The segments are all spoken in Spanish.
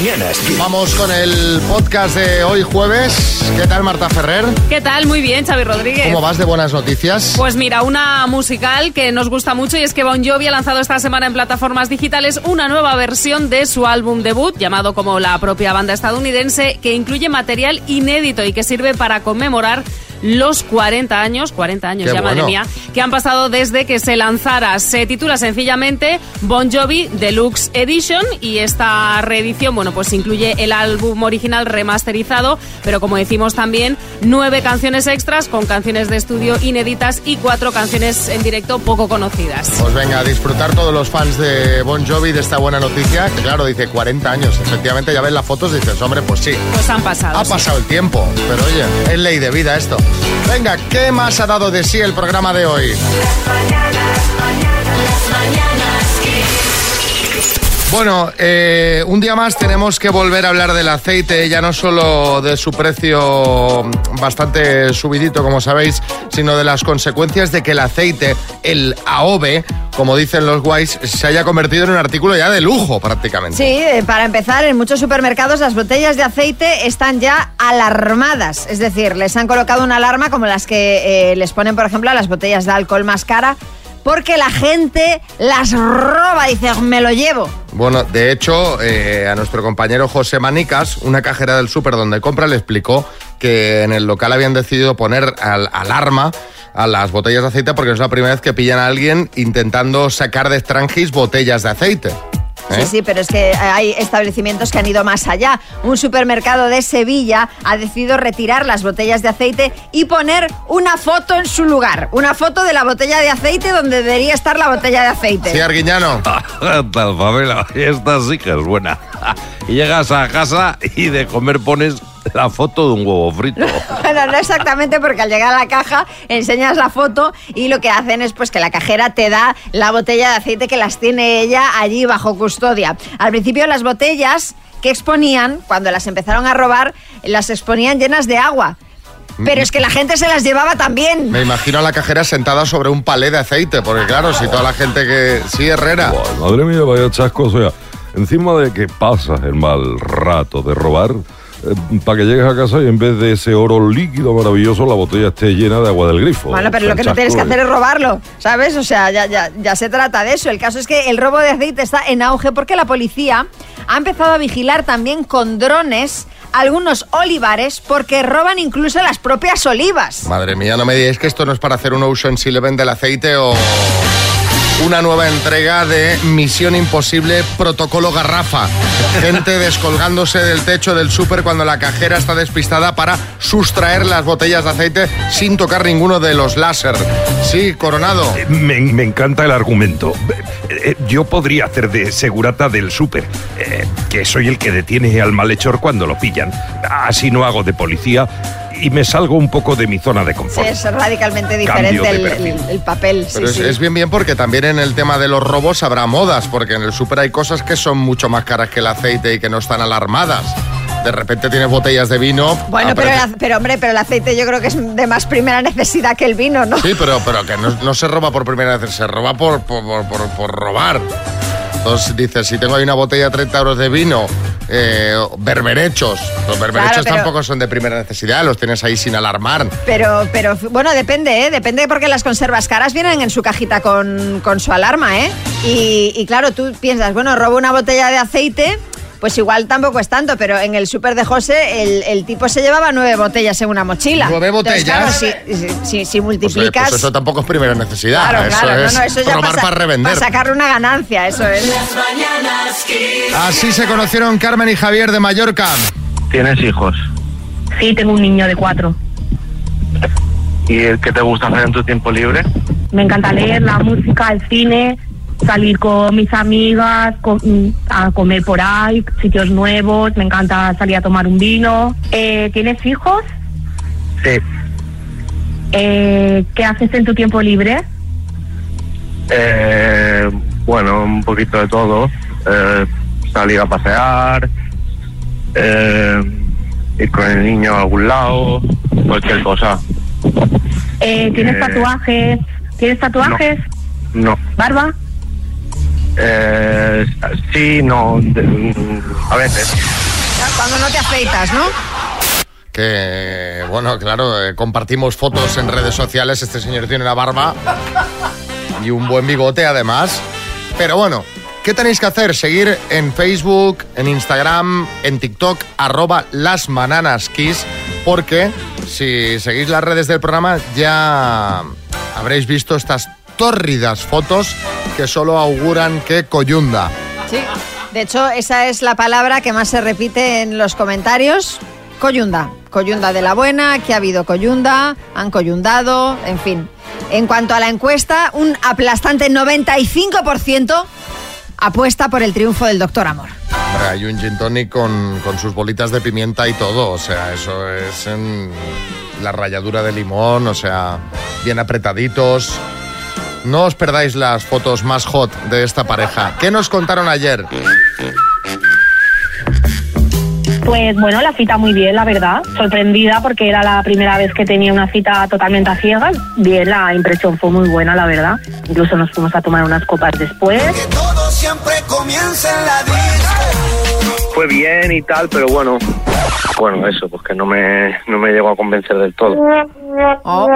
mañanas. Vamos con el podcast de hoy jueves. ¿Qué tal Marta Ferrer? ¿Qué tal? Muy bien, Xavi Rodríguez. ¿Cómo vas de buenas noticias? Pues mira, una musical que nos gusta mucho y es que Bon Jovi ha lanzado esta semana en plataformas digitales una nueva versión de su álbum debut, llamado como la propia banda estadounidense, que incluye material inédito y que sirve para conmemorar los 40 años, 40 años Qué ya, madre mía, que han pasado desde que se lanzara. Se titula sencillamente Bon Jovi Deluxe Edition y esta reedición, bueno, pues incluye el álbum original remasterizado, pero como decimos también, nueve canciones extras con canciones de estudio inéditas y cuatro canciones en directo poco conocidas. Pues venga, a disfrutar todos los fans de Bon Jovi de esta buena noticia, que claro, dice 40 años. Efectivamente, ya ves las fotos y dices, hombre, pues sí. Pues han pasado. Ha sí. pasado el tiempo, pero oye, es ley de vida esto. Venga, ¿qué más ha dado de sí el programa de hoy? Bueno, eh, un día más tenemos que volver a hablar del aceite, ya no solo de su precio bastante subidito, como sabéis, sino de las consecuencias de que el aceite, el AOVE, como dicen los guays, se haya convertido en un artículo ya de lujo prácticamente. Sí, eh, para empezar, en muchos supermercados las botellas de aceite están ya alarmadas. Es decir, les han colocado una alarma como las que eh, les ponen, por ejemplo, a las botellas de alcohol más cara, porque la gente las roba. Dice, me lo llevo. Bueno, de hecho, eh, a nuestro compañero José Manicas, una cajera del súper donde compra, le explicó que en el local habían decidido poner al- alarma a las botellas de aceite porque es la primera vez que pillan a alguien intentando sacar de Strangis botellas de aceite. Sí, ¿Eh? sí, pero es que hay establecimientos que han ido más allá. Un supermercado de Sevilla ha decidido retirar las botellas de aceite y poner una foto en su lugar. Una foto de la botella de aceite donde debería estar la botella de aceite. Sí, Arguiñano. ¿Qué tal, Pamela? Esta sí que es buena. Y llegas a casa y de comer pones la foto de un huevo frito. Bueno, no exactamente porque al llegar a la caja enseñas la foto y lo que hacen es pues que la cajera te da la botella de aceite que las tiene ella allí bajo custodia. Al principio las botellas que exponían, cuando las empezaron a robar, las exponían llenas de agua. Pero es que la gente se las llevaba también. Me imagino a la cajera sentada sobre un palé de aceite, porque claro, si toda la gente que... Sí, Herrera. Buah, madre mía, vaya chasco. O sea, encima de que pasas el mal rato de robar, para que llegues a casa y en vez de ese oro líquido maravilloso, la botella esté llena de agua del grifo. Bueno, pero lo que no tienes que ¿eh? hacer es robarlo, ¿sabes? O sea, ya, ya, ya se trata de eso. El caso es que el robo de aceite está en auge porque la policía ha empezado a vigilar también con drones algunos olivares porque roban incluso las propias olivas. Madre mía, no me digáis que esto no es para hacer un Ocean's Eleven del aceite o una nueva entrega de Misión Imposible Protocolo Garrafa. Gente descolgándose del techo del súper cuando la cajera está despistada para sustraer las botellas de aceite sin tocar ninguno de los láser. Sí, Coronado. Me, me encanta el argumento. Eh, Yo podría hacer de segurata del súper, eh, que soy el que detiene al malhechor cuando lo pillan. Así no hago de policía y me salgo un poco de mi zona de Sí, confort. es radicalmente diferente el, perfil. el- el papel. sí, Pero es, sí. es bien bien porque también en el tema de los robos habrá modas, porque en el súper hay cosas que son mucho más caras que el aceite y que no están alarmadas. De repente tienes botellas de vino. Bueno, pero, pero hombre, pero el aceite yo creo que es de más primera necesidad que el vino, ¿no? Sí, pero, pero que no, no se roba por primera vez, se roba por, por- por- por robar. Entonces dices, si tengo ahí una botella de 30 euros de vino, eh, berberechos. Los berberechos Claro, pero- tampoco son de primera necesidad, los tienes ahí sin alarmar. Pero, pero bueno, depende, ¿eh? Depende porque las conservas caras vienen en su cajita con, con su alarma, ¿eh? Y, y claro, tú piensas, bueno, robo una botella de aceite, pues igual tampoco es tanto, pero en el súper de José el, el tipo se llevaba nueve botellas en una mochila. ¿Nueve Entonces, botellas? claro, si, si- Pues, eh, multiplicas... pues eso tampoco es primera necesidad. Claro, eso claro, es no, no, eso ya robar pasa- para revender. Para sacarle una ganancia, eso es. Así se conocieron Carmen y Javier de Mallorca. ¿Tienes hijos? Sí, tengo un niño de cuatro. ¿Y qué te gusta hacer en tu tiempo libre? Me encanta leer la música, el cine, salir con mis amigas, co- mm, a comer por ahí, sitios nuevos. Me encanta salir a tomar un vino. Eh, ¿Tienes hijos? Sí. Eh, ¿Qué haces en tu tiempo libre? Eh, bueno, un poquito de todo. Eh, salir a pasear, eh, ir con el niño a algún lado, cualquier cosa. Eh, ¿Tienes tatuajes? ¿Tienes tatuajes? No. ¿Barba? Eh, sí, no, de- mm, a veces. Cuando no te afeitas, ¿no? Que, bueno, claro, eh, compartimos fotos en redes sociales. Este señor tiene una barba y un buen bigote, además. Pero bueno, ¿qué tenéis que hacer? Seguir en Facebook, en Instagram, en TikTok, arroba las kiss, porque si seguís las redes del programa ya habréis visto estas tórridas fotos que solo auguran que coyunda. Sí. De hecho, esa es la palabra que más se repite en los comentarios. Coyunda. Coyunda de la buena, que ha habido coyunda, han coyundado, en fin. En cuanto a la encuesta, un aplastante 95% apuesta por el triunfo del doctor Amor. Hombre, hay un gin tonic con, con sus bolitas de pimienta y todo, o sea, eso es en la ralladura de limón, o sea, bien apretaditos. No os perdáis las fotos más hot de esta pareja. ¿Qué nos contaron ayer? Pues bueno, la cita muy bien, la verdad. Sorprendida porque era la primera vez que tenía una cita totalmente a ciegas. Bien, la impresión fue muy buena, la verdad. Incluso nos fuimos a tomar unas copas después. Todo siempre comienza en la disco. Fue bien y tal, pero bueno. Bueno, eso, pues que no me, no me llegó a convencer del todo. Oh,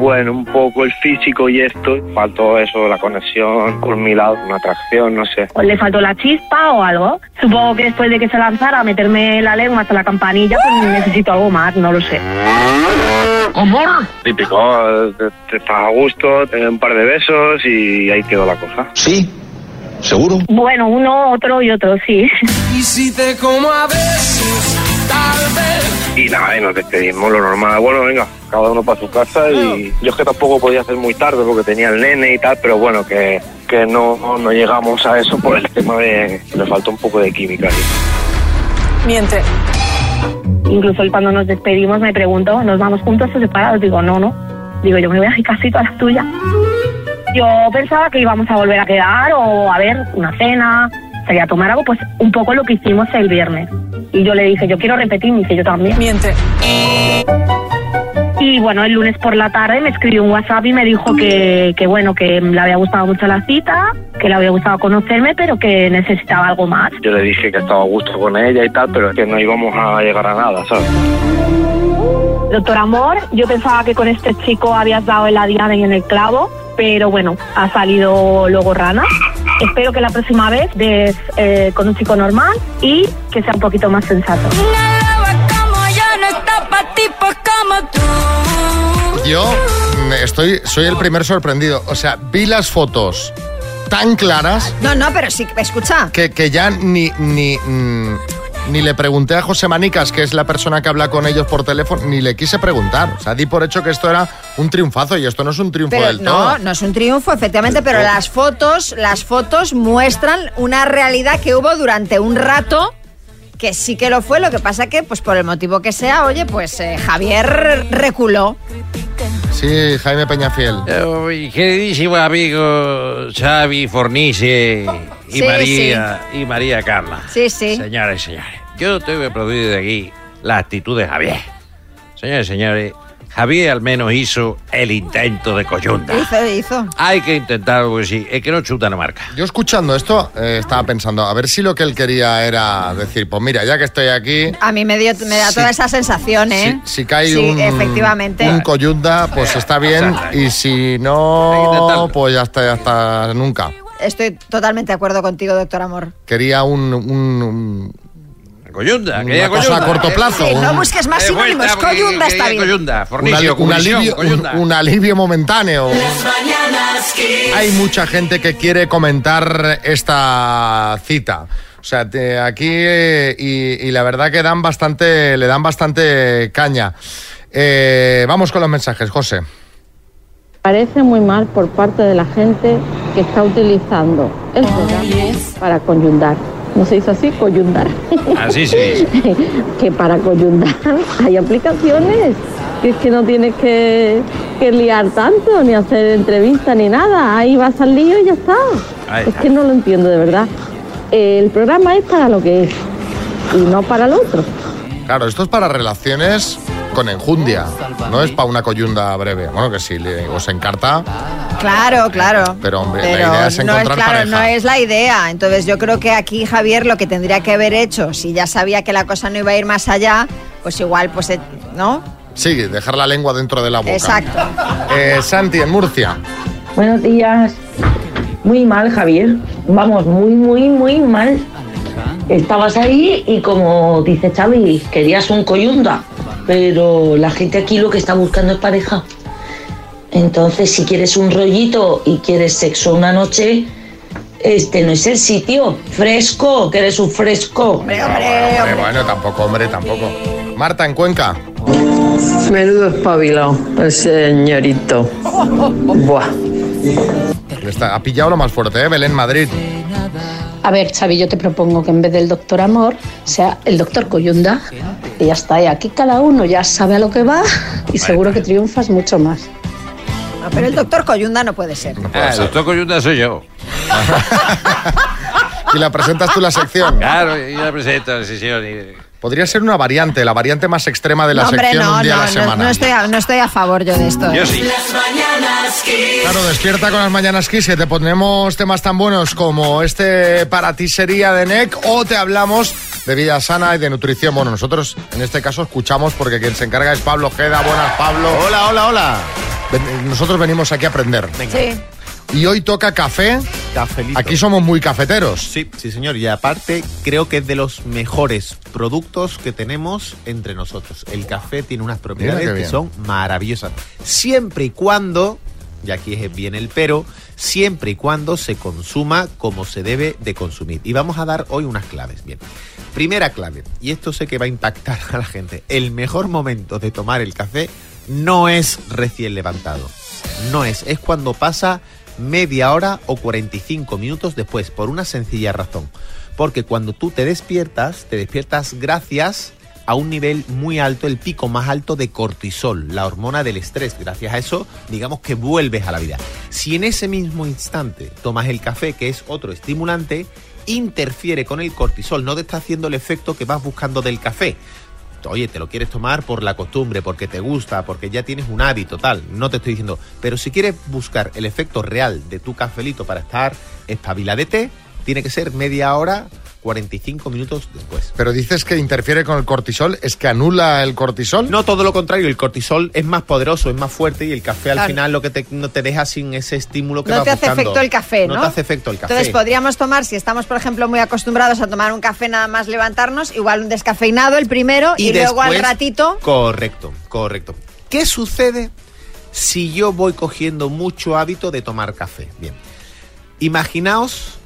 Bueno, un poco el físico y esto. Faltó eso, la conexión por mi lado, una atracción, no sé. ¿O le faltó la chispa o algo? Supongo que después de que se lanzara a meterme la lengua hasta la campanilla, pues necesito algo más, no lo sé. Amor. Típico, eh, te, te estás a gusto, te un par de besos y ahí quedó la cosa. Sí, seguro. Bueno, uno, otro y otro, sí. Y si te como a besos, tal vez. Y nada, y nos despedimos lo normal. Bueno, venga, cada uno para su casa y yo es que tampoco podía hacer muy tarde porque tenía el nene y tal, pero bueno, que, que no, no llegamos a eso por el tema de que le faltó un poco de química. Miente. Incluso él cuando nos despedimos me preguntó, ¿nos vamos juntos o separados? Digo, no, no. Digo, yo me voy a mi casita a la tuya. Yo pensaba que íbamos a volver a quedar o a ver una cena, salir a tomar algo, pues un poco lo que hicimos el viernes. Y yo le dije, yo quiero repetir, me dice, yo también. Miente. Y bueno, el lunes por la tarde me escribió un WhatsApp y me dijo que, que bueno, que le había gustado mucho la cita, que le había gustado conocerme, pero que necesitaba algo más. Yo le dije que estaba a gusto con ella y tal, pero que no íbamos a llegar a nada, ¿sabes? Doctor Amor, yo pensaba que con este chico habías dado diana y en el clavo, pero bueno, ha salido luego rana. Espero que la próxima vez des eh, con un chico normal y que sea un poquito más sensato. Yo mm, estoy, soy el primer sorprendido. O sea, vi las fotos tan claras no, no, pero sí, escucha. que, que ya ni, ni, mm, ni le pregunté a José Manicas, que es la persona que habla con ellos por teléfono, ni le quise preguntar. O sea, di por hecho que esto era un triunfazo y esto no es un triunfo Pero del no, todo. no es un triunfo, efectivamente, pero las fotos, las fotos muestran una realidad que hubo durante un rato que sí que lo fue, lo que pasa que, pues por el motivo que sea, oye, pues eh, Javier reculó. Sí, Jaime Peñafiel. Mi queridísimo amigo Xavi Fornice y Sí, María y María Carla. Sí, sí. Señores y señores, yo tengo que producir de aquí la actitud de Javier. Señores y señores, Javier al menos hizo el intento de coyunda. Hizo, hizo. Hay que intentarlo porque sí, es que no chuta no marca. Yo escuchando esto eh, estaba pensando, a ver si lo que él quería era decir, pues mira, ya que estoy aquí, A mí me, dio, me da Sí. toda esa sensación, ¿eh? si, si cae Sí, un, efectivamente. un coyunda, pues está bien, y si no, pues ya está, ya está nunca. Estoy totalmente de acuerdo contigo, doctor Amor. Quería un, un- un- Coyunda, Una quería cosa coyunda. a corto Eh, plazo. Sí, no un- busques más sinónimos, coyunda está bien. Coyunda, un Fornicio, un alivio, un- coyunda. un alivio momentáneo. Hay mucha gente que quiere comentar esta cita. O sea, te- aquí eh, y, y la verdad que dan bastante, le dan bastante caña. Eh, vamos con los mensajes, José. Parece muy mal por parte de la gente que está utilizando el programa para coyundar. No se dice así, coyundar. Así sí. que para coyundar hay aplicaciones. Que es que no tienes que, que liar tanto, ni hacer entrevistas, ni nada. Ahí vas al lío y ya está. Ahí Es que no lo entiendo de verdad. El programa es para lo que es. y no para el otro. Claro, esto es para relaciones con enjundia, no es para una coyunda breve. Bueno, que si le- os encarta, Claro, claro. pero hombre, Pero la idea es no es encontrar claro, pareja. no es la idea. Entonces yo creo que aquí Javier lo que tendría que haber hecho, si ya sabía que la cosa no iba a ir más allá, pues igual, pues, eh, ¿no? Sí, dejar la lengua dentro de la boca. Exacto. Eh, Santi, en Murcia. Buenos días. Muy mal, Javier. Vamos, muy, muy, muy mal. Estabas ahí y como dice Xavi, querías un coyunda, pero la gente aquí lo que está buscando es pareja. Entonces, si quieres un rollito y quieres sexo una noche, este no es el sitio. Fresco, que eres un fresco. Hombre, Hombre, bueno, tampoco, hombre, tampoco. Marta, en Cuenca. Menudo espabilado, el señorito. Buah. Está- ha pillado lo más fuerte, ¿eh? Belén, Madrid. A ver, Xavi, yo te propongo que en vez del doctor Amor sea el doctor Coyunda. Y ya está, y aquí cada uno ya sabe a lo que va y seguro que triunfas mucho más. No, pero el doctor Coyunda no puede ser. Ah, el doctor Coyunda soy yo. Y la presentas tú la sección. Claro, y la presento, sí, señor. y- Podría ser una variante, la variante más extrema de la No, hombre, sección no, un día a no, la no, semana. no estoy a, no estoy a favor yo de esto. Yo sí. Claro, despierta con las mañanas Kiss, que te ponemos temas tan buenos como este para ti sería de NEC o te hablamos de vida sana y de nutrición. Bueno, nosotros en este caso escuchamos porque quien se encarga es Pablo Geda. Buenas, Pablo. Hola, hola, hola. Nosotros venimos aquí a aprender. Sí. Y hoy toca café. Cafelito. Aquí somos muy cafeteros. Sí, sí, señor. Y aparte, creo que es de los mejores productos que tenemos entre nosotros. El café tiene unas propiedades que son maravillosas. Siempre y cuando, y aquí es bien el pero, siempre y cuando se consuma como se debe de consumir. Y vamos a dar hoy unas claves. Bien. Primera clave, y esto sé que va a impactar a la gente. El mejor momento de tomar el café no es recién levantado. No es, es cuando pasa media hora o 45 minutos después, por una sencilla razón. Porque cuando tú te despiertas, te despiertas gracias a un nivel muy alto, el pico más alto de cortisol, la hormona del estrés. Gracias a eso, digamos que vuelves a la vida. Si en ese mismo instante tomas el café, que es otro estimulante, interfiere con el cortisol, no te está haciendo el efecto que vas buscando del café. Oye, te lo quieres tomar por la costumbre, porque te gusta, porque ya tienes un hábito, tal. No te estoy diciendo. Pero si quieres buscar el efecto real de tu cafelito para estar espabiladete, tiene que ser media hora, 45 minutos después. Pero dices que interfiere con el cortisol, ¿es que anula el cortisol? No, todo lo contrario, el cortisol es más poderoso, es más fuerte y el café al Claro. final lo que te, no te deja sin ese estímulo que No vas te hace buscando. efecto el café, ¿no? No te hace efecto el café. Entonces podríamos tomar, si estamos, por ejemplo, muy acostumbrados a tomar un café nada más levantarnos, igual un descafeinado el primero y, luego al ratito. Correcto, correcto. ¿Qué sucede si yo voy cogiendo mucho hábito de tomar café? Bien. Imaginaos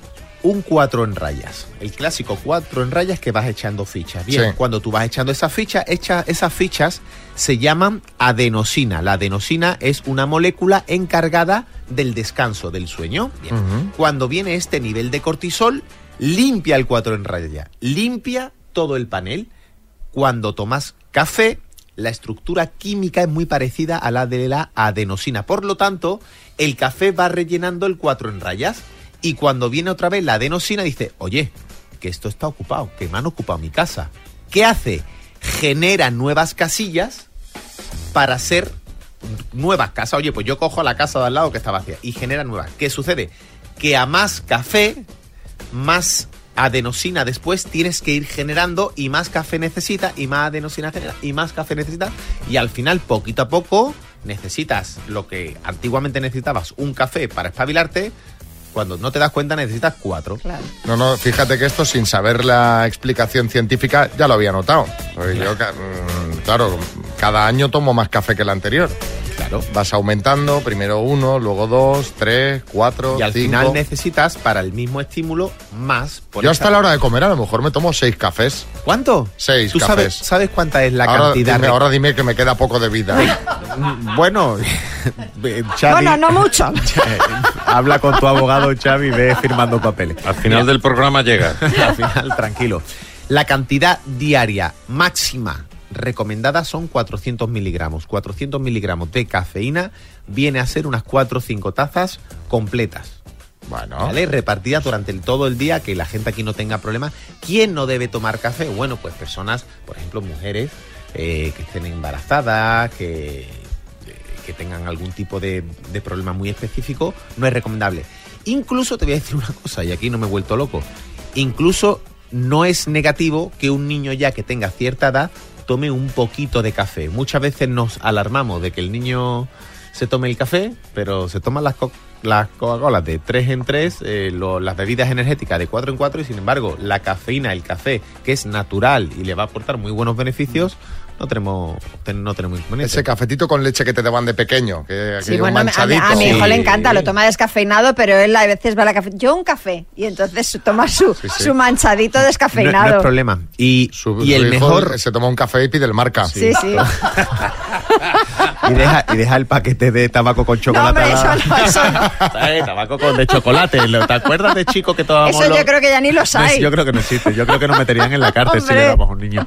un 4 en rayas. El clásico 4 en rayas que vas echando fichas. Bien, Sí. cuando tú vas echando esas fichas, echa- esas fichas se llaman adenosina. La adenosina es una molécula encargada del descanso, del sueño. Bien. Cuando viene este nivel de cortisol, limpia el 4 en raya, limpia todo el panel. Cuando tomas café, la estructura química es muy parecida a la de la adenosina. Por lo tanto, el café va rellenando el 4 en rayas. Y cuando viene otra vez la adenosina, dice, oye, que esto está ocupado, que me han ocupado mi casa. ¿Qué hace? Genera nuevas casillas para hacer nuevas casas. Oye, pues yo cojo la casa de al lado que está vacía y genera nuevas. ¿Qué sucede? Que a más café, más adenosina después tienes que ir generando y más café necesita y más adenosina genera y más café necesita y al final poquito a poco necesitas lo que antiguamente necesitabas un café para espabilarte cuando no te das cuenta necesitas cuatro No, no, fíjate que esto sin saber la explicación científica ya lo había notado. Porque yo, ca- mm, claro, cada año tomo más café que el anterior. Claro. Vas aumentando, primero uno, luego dos, tres, cuatro, y al cinco. final necesitas para el mismo estímulo más por Yo esa- hasta la hora de comer a lo mejor me tomo seis cafés. ¿Cuánto? Seis ¿Tú sabes, cafés. sabes cuánta es la ahora, cantidad dime, de- ahora dime que me queda poco de vida. Bueno, Xavi, Bueno, no mucho. habla con tu abogado Xavi ve firmando papeles. Al final del programa llega. Al final, tranquilo. La cantidad diaria máxima recomendada son 400 miligramos. 400 miligramos de cafeína viene a ser unas 4 o 5 tazas completas. ¿Vale? Repartidas durante el- todo el día, que la gente aquí no tenga problemas. ¿Quién no debe tomar café? Bueno, pues personas, por ejemplo, mujeres eh, que estén embarazadas, que, que tengan algún tipo de, problema muy específico, no es recomendable. Incluso te voy a decir una cosa, y aquí no me he vuelto loco. Incluso no es negativo que un niño ya que tenga cierta edad tome un poquito de café. Muchas veces nos alarmamos de que el niño se tome el café, pero se toman las, co- las Coca-Colas de 3 en 3, las bebidas energéticas de 4 en 4 y sin embargo la cafeína, el café, que es natural y le va a aportar muy buenos beneficios, no tenemos, ten- no tenemos inconveniente. Ese cafetito con leche que te daban de pequeño, que Sí, bueno, manchadito. a mi hijo le encanta, lo toma descafeinado, pero él a veces va a la café. Yo un café. Y entonces toma su, sí. su manchadito No, descafeinado. no es problema. Y, Su- y su el hijo mejor... Se toma un café y pide el marca. Sí, sí. Y deja, y deja el paquete de tabaco con chocolate. hombre, eso no, eso no. ¿Sabes? Tabaco con de chocolate. ¿Lo- ¿Te acuerdas de chico que tomábamos Eso yo los- creo que ya ni los No, hay. yo creo que no existe. Yo creo que nos meterían en la cárcel si le damos a un niño.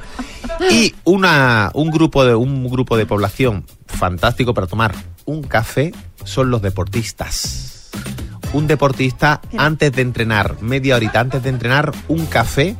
Y una, un, grupo de, un grupo de población fantástico para tomar un café son los deportistas. Un deportista antes de entrenar, media horita antes de entrenar, un café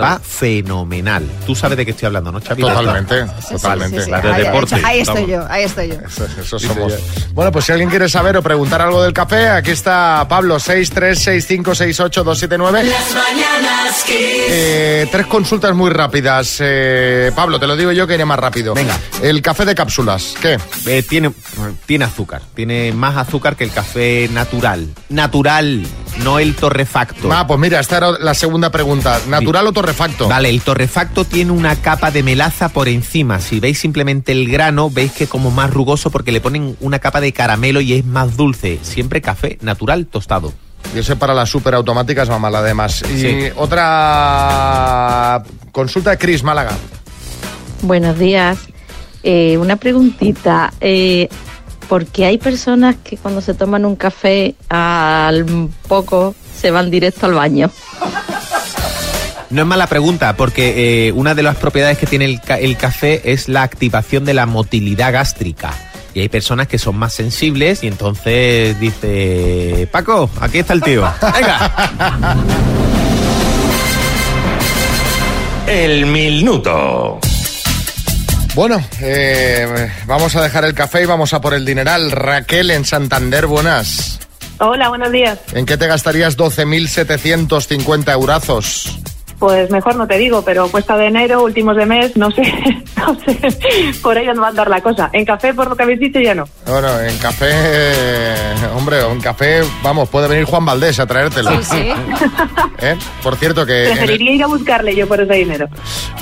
va fenomenal. Tú sabes de qué estoy hablando, ¿no, Xavi? Totalmente, Sí, sí, totalmente. sí, sí. Ahí, ahí estoy yo, ahí estoy yo. Eso, eso somos. Bueno, pues si alguien quiere saber o preguntar algo del café, aquí está Pablo, 636568279. Las mañanas. Eh, tres consultas muy rápidas. Eh, Pablo, te lo digo yo que iré más rápido. Venga. El café de cápsulas, ¿qué? Eh, tiene, tiene azúcar, tiene más azúcar que el café natural. Natural, no el torrefacto. Ah, pues mira, esta era la segunda pregunta. ¿Natural o torrefacto? Vale, el torrefacto tiene una capa de melaza por encima. Si veis simplemente el grano, veis que es como más rugoso porque le ponen una capa de caramelo y es más dulce. Siempre café natural tostado. Y eso para las superautomáticas va mal además. Y Sí. otra consulta de Cris Málaga. Buenos días. Eh, una preguntita. Eh, ¿Por qué hay personas que cuando se toman un café al poco se van directo al baño? No es mala pregunta, porque eh, una de las propiedades que tiene el, ca- el café es la activación de la motilidad gástrica. Y hay personas que son más sensibles y entonces dice, Paco, aquí está el tío. Venga. El minuto. Bueno, eh, vamos a dejar el café y vamos a por el dineral. Raquel en Santander, buenas. Hola, buenos días. ¿En qué te gastarías 12.750 eurazos? Pues mejor no te digo, pero cuesta de enero, últimos de mes, no sé, no sé, por ahí nos va a andar la cosa. En café, por lo que habéis dicho, ya no. Bueno, en café, eh, hombre, en café, vamos, puede venir Juan Valdés a traértelo. Sí, sí. ¿Eh? Por cierto que... el- Preferiría ir a buscarle yo por ese dinero.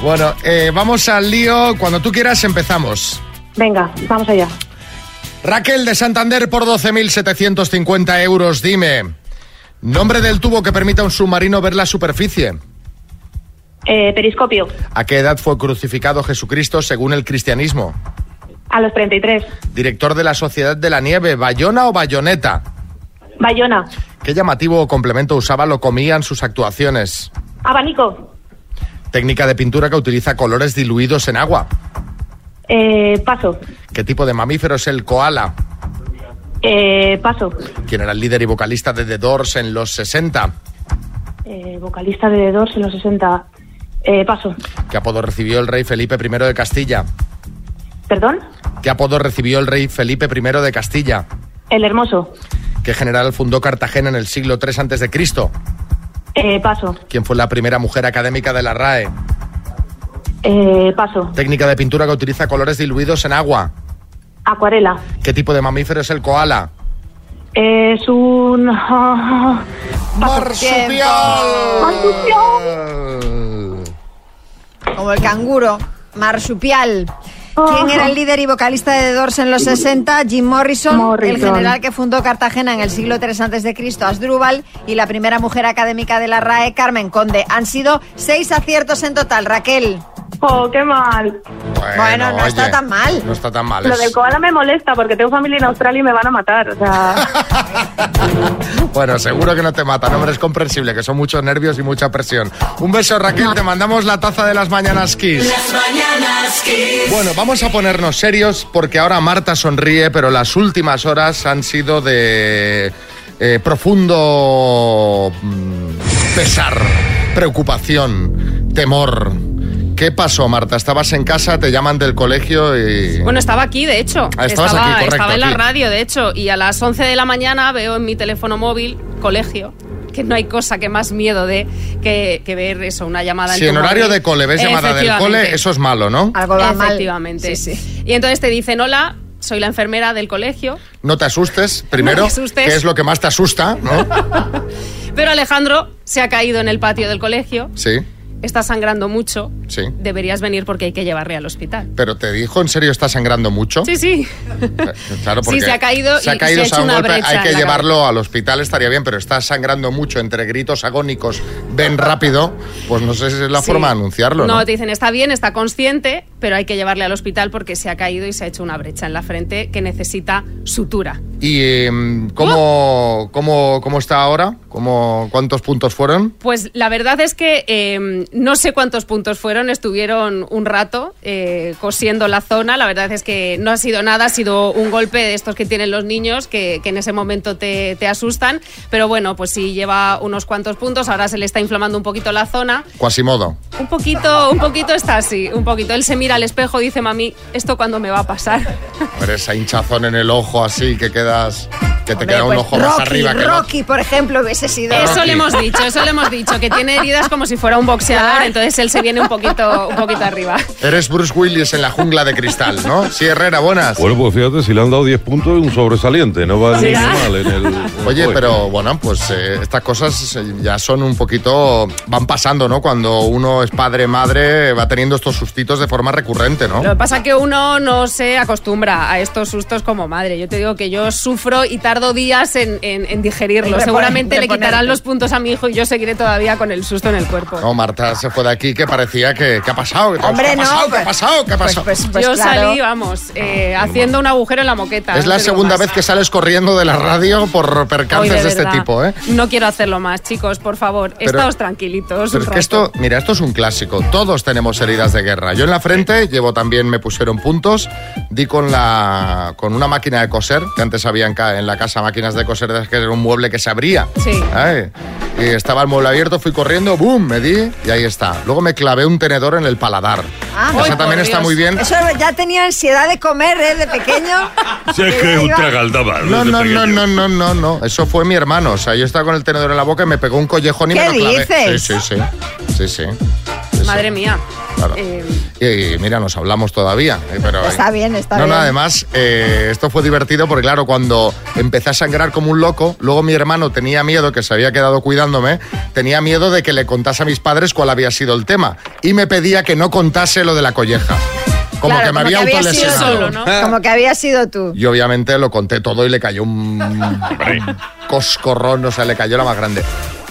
Bueno, eh, vamos al lío. Cuando tú quieras empezamos. Venga, vamos allá. Raquel de Santander por 12.750 euros. Dime, nombre del tubo que permite a un submarino ver la superficie. Eh, periscopio, ¿A qué edad fue crucificado Jesucristo según el cristianismo? a los 33. Director de la Sociedad de la Nieve, ¿Bayona o Bayoneta? Bayona, ¿Qué llamativo complemento usaba lo comía en sus actuaciones? abanico, Técnica de pintura que utiliza colores diluidos en agua. eh, paso, ¿Qué tipo de mamífero es el koala? eh, paso, ¿Quién era el líder y vocalista de The Doors en los 60? eh, vocalista de The Doors en los 60. Eh, paso, ¿Qué apodo recibió el rey Felipe I de Castilla? perdón, ¿Qué apodo recibió el rey Felipe I de Castilla? el hermoso, ¿Qué general fundó Cartagena en el siglo III antes de Cristo? eh, paso, ¿Quién fue la primera mujer académica de la RAE? eh, paso, Técnica de pintura que utiliza colores diluidos en agua. acuarela. ¿Qué tipo de mamífero es el koala? Es un... ah, Como el canguro. Marsupial. ¿Quién era el líder y vocalista de The Doors en los 60? Jim Morrison, Morrison. el general que fundó Cartagena en el siglo III antes de Cristo, Asdrúbal, y la primera mujer académica de la RAE, Carmen Conde. Han sido seis aciertos en total, Raquel. ¡Oh, qué mal! Bueno, no está tan mal. No está tan mal. Lo es- del koala me molesta porque tengo familia en Australia y me van a matar. O sea, Bueno, seguro que no te matan, hombre, es comprensible, que son muchos nervios y mucha presión. Un beso, Raquel, te mandamos la taza de las mañanas Kiss. Las mañanas Kiss. Bueno, vamos a ponernos serios porque ahora Marta sonríe, pero las últimas horas han sido de eh, profundo mm, pesar, preocupación, temor. ¿Qué pasó, Marta? ¿Estabas en casa, te llaman del colegio y... Bueno, estaba aquí, de hecho. Ah, estabas estaba, aquí, correcto, estaba en la aquí. radio, de hecho, y a las 11 de la mañana veo en mi teléfono móvil, colegio, que no hay cosa que más miedo de que, que ver eso, una llamada Si en horario móvil. de cole ves llamada del cole, eso es malo, ¿no? Algo va mal. Efectivamente. Sí, sí. Y entonces te dicen, hola, soy la enfermera del colegio, No te asustes, primero, No te asustes. que es lo que más te asusta, ¿no? pero Alejandro se ha caído en el patio del colegio, Sí, está sangrando mucho, sí. deberías venir porque hay que llevarle al hospital. Pero te dijo, ¿en serio está sangrando mucho? Sí, sí. Claro, Sí, porque se ha caído se ha y caído, ha se ha hecho un una golpe, hay que llevarlo al hospital, estaría bien, pero está sangrando mucho entre gritos agónicos, ven rápido, pues no sé si es la Sí. forma de anunciarlo, ¿no? No, te dicen, está bien, está consciente, pero hay que llevarle al hospital porque se ha caído y se ha hecho una brecha en la frente que necesita sutura. ¿Y em, cómo, cómo, cómo está ahora? ¿Cómo, ¿Cuántos puntos fueron? Pues la verdad es que eh, no sé cuántos puntos fueron, estuvieron un rato eh, cosiendo la zona, la verdad es que no ha sido nada, ha sido un golpe de estos que tienen los niños que, que en ese momento te, te asustan, pero bueno, pues sí lleva unos cuantos puntos, ahora se le está inflamando un poquito la zona, Quasimodo. un poquito, un poquito está así, un poquito, él se mira al espejo y dice, mami, ¿esto cuándo me va a pasar? Ver, esa hinchazón en el ojo así que quedas, que te queda un pues ojo más Rocky, arriba que. Rocky, por ejemplo, hubiese sido. Eso le hemos dicho, eso le hemos dicho, que tiene heridas como si fuera un boxeador, entonces él se viene un poquito, un poquito arriba. Eres Bruce Willis en la jungla de cristal, ¿no? Sí, Herrera, buenas. Bueno, pues fíjate, si le han dado 10 puntos, es un sobresaliente, no va Sí. ni mal en el... Oye, cole. pero bueno, pues eh, estas cosas eh, ya son un poquito. van pasando, ¿no? Cuando uno es padre, madre, va teniendo estos sustitos de forma recurrente, ¿no? Lo que pasa es que uno no se acostumbra a estos sustos como madre. Yo te digo que yo sufro y tardo días en, en- en digerirlo. Seguramente le quitarán los puntos a mi hijo y yo seguiré todavía con el susto en el cuerpo. No, Marta se fue de aquí que parecía que. ¿Qué ha pasado? Hombre, ¿Qué ha no, pasado? ¿Qué pues- ha pasado? ¿Qué ha pasado? pues- pues yo claro. salí, vamos, eh, haciendo un agujero en la moqueta. es no la segunda más. vez que sales corriendo de la radio por Hoy, percances de, este verdad. tipo, ¿eh? No quiero hacerlo más, chicos, por favor. Pero- Estáos tranquilitos. Pero es que esto, mira, esto es un clásico. Todos tenemos heridas de guerra. Yo en la frente llevo también, me pusieron puntos. Di con la con una máquina de coser, que antes había en, ca- en la casa máquinas de coser, que era un mueble que se abría. Sí. Ay, Y estaba el mueble abierto, fui corriendo, ¡boom! Me di y ahí está. Luego me clavé un tenedor en el paladar. Ah, ay, también por está Dios. muy bien. Eso ya tenía ansiedad de comer, ¿eh? De pequeño. Si es que es un. No, no, no, no, no, no, no. Eso fue mi hermano. O sea, yo estaba con el tenedor en la boca y me pegó un collejón y ¿Qué me lo clavé. dices? Sí, sí, sí. Sí, sí. Madre mía. Claro. Eh, Y, y mira, nos hablamos todavía. eh, Pero, Está bien, está no, bien. no, además, eh, esto fue divertido porque, claro, cuando empecé a sangrar como un loco, luego mi hermano tenía miedo, que se había quedado cuidándome, tenía miedo de que le contase a mis padres cuál había sido el tema. Y me pedía que no contase lo de la colleja. Como Claro, que me como había que había sido autolesionado. tú, ¿no? Como que había sido tú. Y obviamente lo conté todo y le cayó un, un coscorrón, o sea, le cayó la más grande.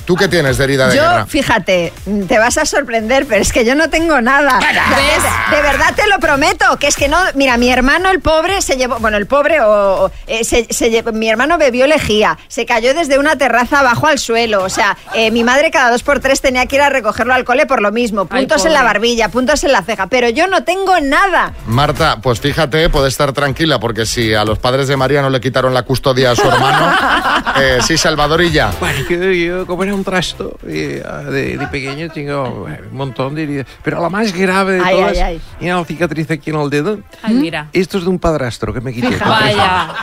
¿Tú qué tienes de herida de Yo, guerra? fíjate, te vas a sorprender, pero es que yo no tengo nada. De, de verdad te lo prometo, que es que no, mira, mi hermano el pobre se llevó, bueno, el pobre o, o, eh, se, se llevó- mi hermano bebió lejía, se cayó desde una terraza abajo al suelo, o sea, eh, mi madre cada dos por tres tenía que ir a recogerlo al cole por lo mismo, Ay, puntos en la barbilla, puntos en la ceja, pero yo no tengo nada. Marta, pues fíjate, puede estar tranquila, porque si a los padres de María no le quitaron la custodia a su hermano, eh, sí, Salvador y ya. Bueno, yo, yo como era un trasto eh, de, de pequeño tengo eh, un montón de heridas. Pero la más grave de Ay, todas, ay, ay. y una cicatriz aquí en el dedo. ay, mira. Esto es de un padrastro que me quité. Vaya,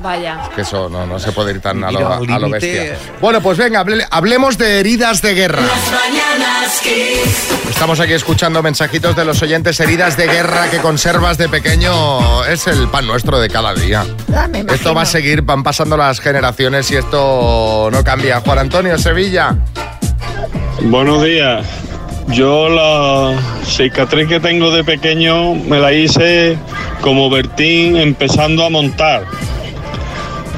vaya. Que eso no, no se puede ir tan a lo, a lo bestia. Bueno, pues venga, hable- hablemos de heridas de guerra. Estamos aquí escuchando mensajitos de los oyentes, heridas de guerra que conservas de pequeño. Es el pan nuestro de cada día. Ah. Esto va a seguir, van pasando las generaciones y esto no cambia. Juan Antonio, Sevilla. Buenos días. Yo la cicatriz que tengo de pequeño me la hice como Bertín empezando a montar.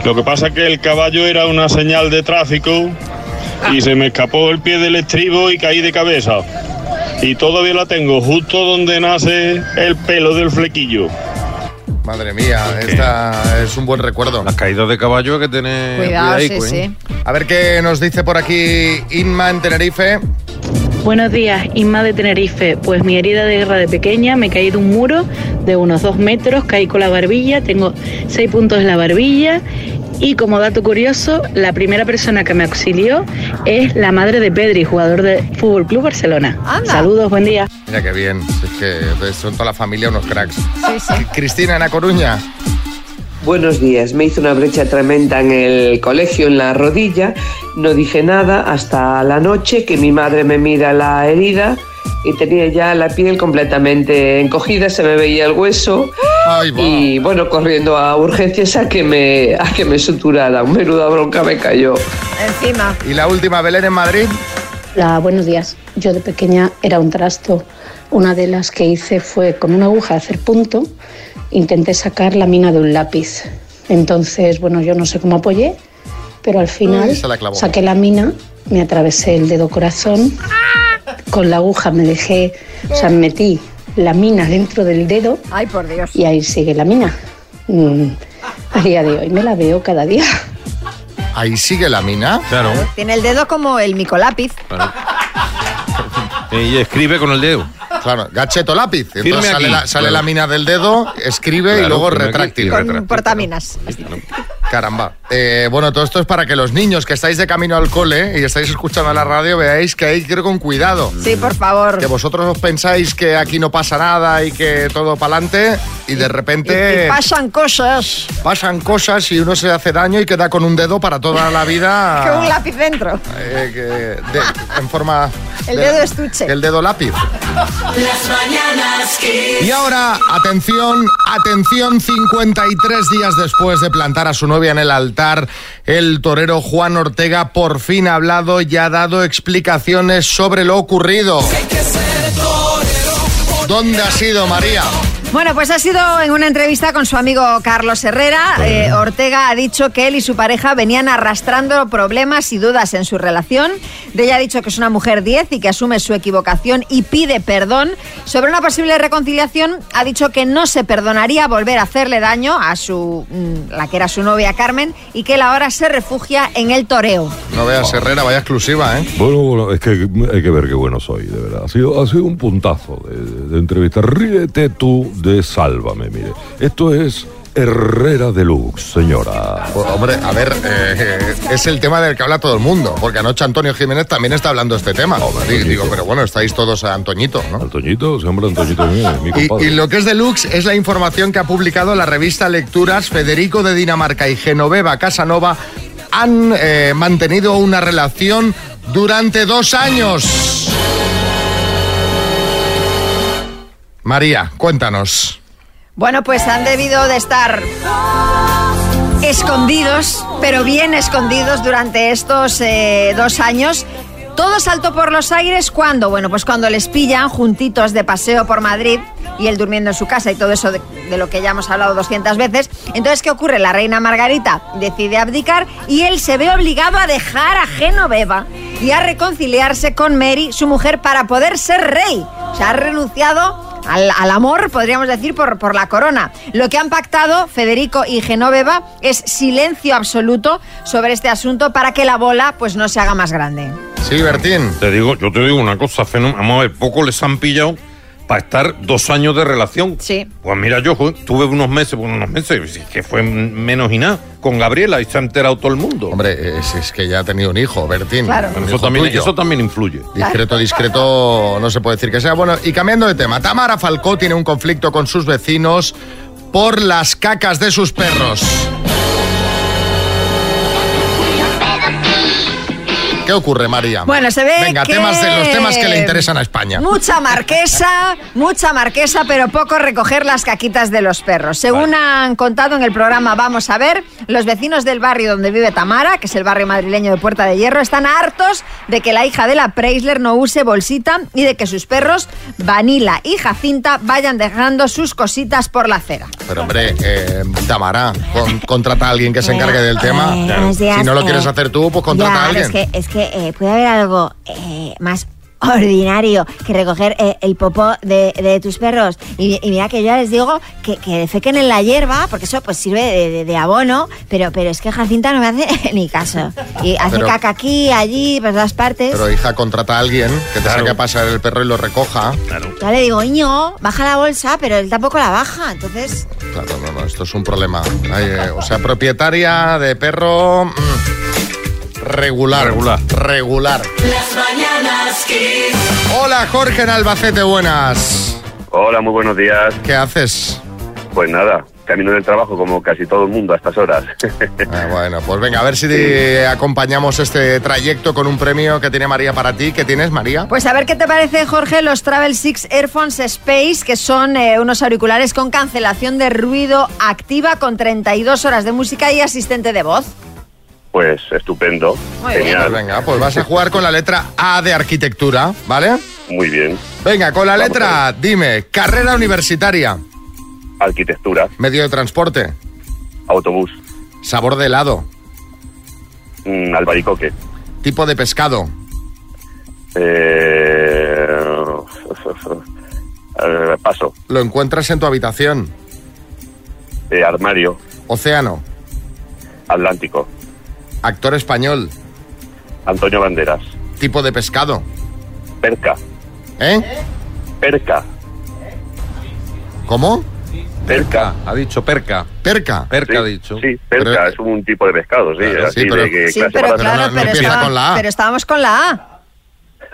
Lo que pasa es que el caballo era una señal de tráfico y se me escapó el pie del estribo y caí de cabeza. Y todavía la tengo justo donde nace el pelo del flequillo. Madre mía, esta es un buen recuerdo. La caída de caballo que tiene Cuidado, sí, ¿eh? sí. A ver qué nos dice por aquí Inma en Tenerife. Buenos días, Inma de Tenerife. Pues mi herida de guerra de pequeña, me caí de un muro de unos dos metros, caí con la barbilla, tengo seis puntos en la barbilla Y como dato curioso, la primera persona que me auxilió es la madre de Pedri, jugador de Fútbol Club Barcelona. Saludos, buen día. Mira qué bien. Es que son toda la familia unos cracks. Sí, sí. Cristina, en A Coruña. Buenos días, me hizo una brecha tremenda en el colegio, en la rodilla. No dije nada hasta la noche que mi madre me mira la herida y tenía ya la piel completamente encogida, se me veía el hueso. y bueno, corriendo a urgencias a que me, a que me suturara. Un menuda bronca me cayó. Encima. ¿Y la última, Belén, en Madrid? Hola, buenos días. Yo de pequeña era un trasto. Una de las que hice fue con una aguja hacer punto intenté sacar la mina de un lápiz. Entonces, bueno, yo no sé cómo apoyé, pero al final Uy, la saqué la mina, me atravesé el dedo corazón, con la aguja me dejé, o sea, metí la mina dentro del dedo Ay, por Dios. y ahí sigue la mina. Mm, a día de hoy me la veo cada día. Ahí sigue la mina. Claro. Tiene el dedo como el micolápiz. Y escribe con el dedo. Claro, gacheto lápiz. Firme Entonces sale, aquí. la, sale Claro. la mina del dedo, escribe y luego retráctil. Con portaminas. Caramba. Eh, bueno, todo esto es para que los niños que estáis de camino al cole y estáis escuchando la radio veáis que hay que ir con cuidado. Sí, por favor. Que vosotros os pensáis que aquí no pasa nada y que todo para adelante y de repente Y pasan cosas. pasan cosas y uno se hace daño y queda con un dedo para toda la vida. Que un lápiz dentro. eh, que de- en forma... El de- dedo estuche. El dedo lápiz. Las mañanas Kiss. Y ahora, atención, atención, 53 días después de plantar a su novia en el altar, el torero Juan Ortega por fin ha hablado y ha dado explicaciones sobre lo ocurrido. ¿Dónde ha sido María? Bueno, pues ha sido en una entrevista con su amigo Carlos Herrera. Eh, Ortega ha dicho que él y su pareja venían arrastrando problemas y dudas en su relación. De ella ha dicho que es una mujer 10 y que asume su equivocación y pide perdón. Sobre una posible reconciliación, ha dicho que no se perdonaría volver a hacerle daño a su mm, la que era su novia Carmen y que él ahora se refugia en el toreo. No veas Herrera, vaya exclusiva, ¿eh? Bueno, bueno, es que hay que ver qué bueno soy, de verdad. Ha sido, ha sido un puntazo de, de entrevista. Ríete tú de Sálvame, mire. Esto es Herrera Deluxe, señora. Pues, hombre, a ver, eh, es el tema del que habla todo el mundo, porque anoche Antonio Jiménez también está hablando de este tema. Digo, digo, pero bueno, estáis todos a Antoñito, ¿no? Antoñito, se llama Antoñito, mi, Y, compadre. y lo que es deluxe es la información que ha publicado la revista Lecturas. Federico de Dinamarca y Genoveva Casanova han eh, mantenido una relación durante dos años. María, cuéntanos. Bueno, pues han debido de estar escondidos, pero bien escondidos durante estos eh, dos años. Todo saltó por los aires cuando, bueno, pues cuando les pillan juntitos de paseo por Madrid y él durmiendo en su casa y todo eso de, lo que ya hemos hablado 200 veces. Entonces, ¿qué ocurre? La reina Margarita decide abdicar y él se ve obligado a dejar a Genoveva y a reconciliarse con Mary, su mujer, para poder ser rey. O sea, ha renunciado al, al amor, podríamos decir, por, por la corona. Lo que han pactado Federico y Genoveva es silencio absoluto sobre este asunto para que la bola pues no se haga más grande. Sí, Bertín. Te digo, yo te digo una cosa, fenómeno. Vamos a ver, poco les han pillado para estar dos años de relación. Sí. Pues mira, yo tuve unos meses, bueno, unos meses, que fue menos y nada, con Gabriela y se ha enterado todo el mundo. Hombre, es, es que ya ha tenido un hijo, Bertín. Claro. Eso también, tuyo. eso también influye. Discreto, discreto, no se puede decir que sea. Bueno, y cambiando de tema, Tamara Falcó tiene un conflicto con sus vecinos por las cacas de sus perros. ¿Qué ocurre, María? Bueno, se ve Venga, que- temas de los temas que le interesan a España. Mucha marquesa, mucha marquesa, pero poco recoger las caquitas de los perros. Según han contado en el programa Vamos a ver, los vecinos del barrio donde vive Tamara, que es el barrio madrileño de Puerta de Hierro, están hartos de que la hija de la Preisler no use bolsita y de que sus perros, Vanilla y Jacinta, vayan dejando sus cositas por la acera. Pero hombre, eh, Tamara, con- contrata a alguien que se encargue del tema. eh, si no lo quieres hacer tú, pues contrata Ya, a alguien. Es que, es que eh, puede haber algo eh, más ordinario que recoger eh, el popó de, de tus perros. Y, y mira que yo les digo que, que defequen en la hierba, porque eso pues sirve de, de- de abono, pero, pero es que Jacinta no me hace ni caso. Y hace Pero- caca aquí, allí, por todas partes. Pero hija, contrata a alguien que te saque a pasar el perro y lo recoja. Ya le digo, niño, baja la bolsa, pero él tampoco la baja. Entonces, Claro, no, no, esto es un problema. Ay, eh, o sea, propietaria de perro... mm, regular. Regular. Regular. Las mañanas Kiss. Hola, Jorge en Albacete, buenas. Hola, muy buenos días. ¿Qué haces? Pues nada, camino del trabajo como casi todo el mundo a estas horas. Ah, bueno, pues venga, a ver si te acompañamos este trayecto con un premio que tiene María para ti. ¿Qué tienes, María? Pues a ver qué te parece, Jorge, los Travel Six Airphones Space, que son eh, unos auriculares con cancelación de ruido activa con 32 horas de música y asistente de voz. Pues estupendo. Muy bien. Genial. Pues venga, pues vas a jugar con la letra A de arquitectura, ¿vale? Muy bien. Venga, con la Vamos letra A, dime, carrera universitaria, Arquitectura, medio de transporte, autobús, sabor de helado, mm, albaricoque, tipo de pescado, eh, eh, paso, lo encuentras en tu habitación, eh, armario, océano, Atlántico, actor español, Antonio Banderas, tipo de pescado, perca, ¿eh? perca, ¿Cómo? perca. Ha dicho perca. Perca. Perca Sí, ha dicho. Sí, perca, es un tipo de pescado, sí. Claro, así sí, pero- de que Sí, clase pero más- claro, no- no pero, empieza estaba- con la A. pero estábamos con la A.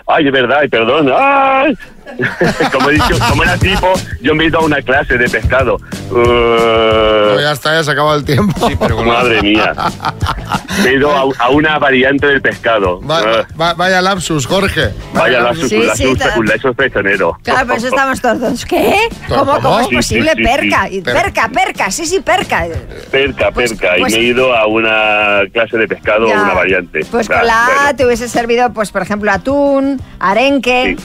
Ay, es verdad, ay, perdón. Ay. como he dicho, como era tipo, yo me he ido a una clase de pescado. Uh, Pues ya está, ya se ha acabado el tiempo. madre mía. Me he ido a, a una variante del pescado. Va- Ah, va- vaya lapsus, Jorge. vaya la Sí, la sí, ta- eso es. Claro, por eso estamos todos. ¿Qué? ¿Cómo, ¿Cómo? cómo es Sí, posible? sí, sí, perca. sí. Perca, perca. Sí, sí, perca. Perca, Pues- perca. pues- y me he ido a una clase de pescado, Ya. una variante. Pues Ah, con la A bueno. te hubiese servido, pues por ejemplo, atún, arenque.